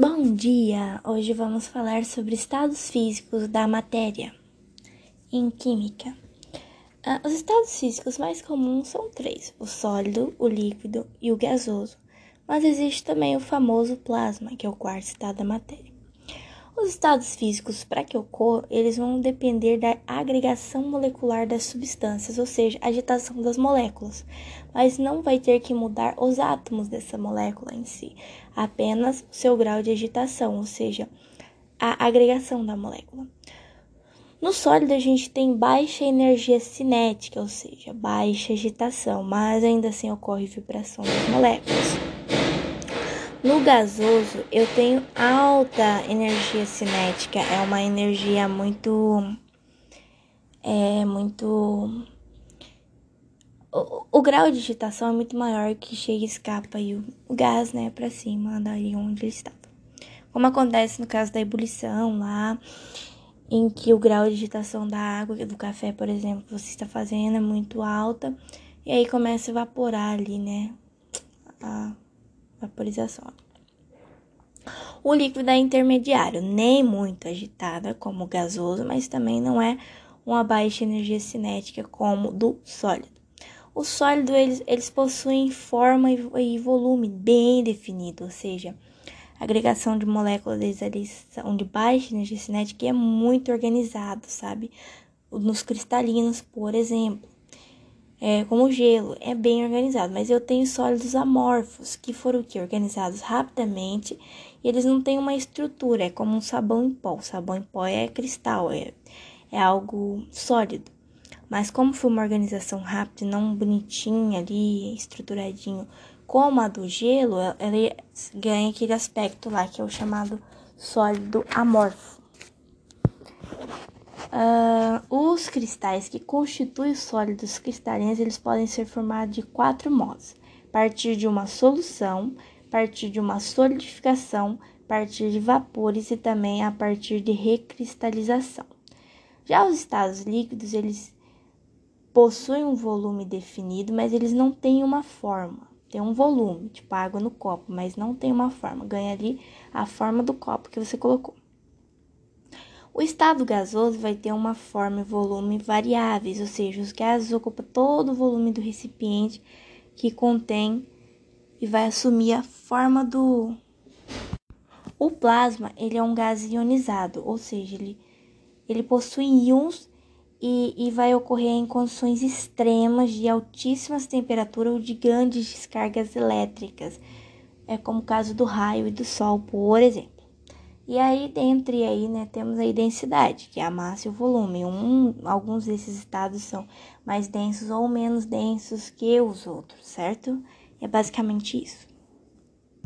Bom dia! Hoje vamos falar sobre estados físicos da matéria em química. Ah, os estados físicos mais comuns são três: o sólido, o líquido e o gasoso. Mas existe também o famoso plasma, que é o quarto estado da matéria. Os estados físicos, para que ocorram, eles vão depender da agregação molecular das substâncias, ou seja, agitação das moléculas, mas não vai ter que mudar os átomos dessa molécula em si, apenas o seu grau de agitação, ou seja, a agregação da molécula. No sólido, a gente tem baixa energia cinética, ou seja, baixa agitação, mas ainda assim ocorre vibração das moléculas. No gasoso, eu tenho alta energia cinética, é uma energia muito. É muito. O, o grau de agitação é muito maior que chega e escapa e o, o gás, né, para cima, daí onde ele estava. Como acontece no caso da ebulição lá, em que o grau de agitação da água, do café, por exemplo, que você está fazendo é muito alta, e aí começa a evaporar ali, né, a vaporização. O líquido é intermediário, nem muito agitada como o gasoso, mas também não é uma baixa energia cinética como do sólido. O sólido eles, eles possuem forma e, volume bem definido, ou seja, a agregação de moléculas eles são de baixa energia cinética e é muito organizado, sabe? Nos cristalinos, por exemplo é, como o gelo, é bem organizado, mas eu tenho sólidos amorfos, que foram que organizados rapidamente e eles não têm uma estrutura, é como um sabão em pó. O sabão em pó é cristal, é, é algo sólido. Mas como foi uma organização rápida, não bonitinha ali, estruturadinho, como a do gelo, ela ganha aquele aspecto lá que é o chamado sólido amorfo. Uh, os cristais que constituem os sólidos cristalinos, eles podem ser formados de quatro modos. Partir de uma solução, partir de uma solidificação, partir de vapores e também a partir de recristalização. Já os estados líquidos, eles possuem um volume definido, mas eles não têm uma forma. Tem um volume, tipo água no copo, mas não tem uma forma. Ganha ali a forma do copo que você colocou. O estado gasoso vai ter uma forma e volume variáveis, ou seja, os gases ocupam todo o volume do recipiente que contém e vai assumir a forma do. O plasma ele é um gás ionizado, ou seja, ele, ele possui íons e, e vai ocorrer em condições extremas de altíssimas temperaturas ou de grandes descargas elétricas, é como o caso do raio e do sol, por exemplo. E aí, dentre aí, né, temos a densidade, que é a massa e o volume. Um, alguns desses estados são mais densos ou menos densos que os outros, certo? É basicamente isso.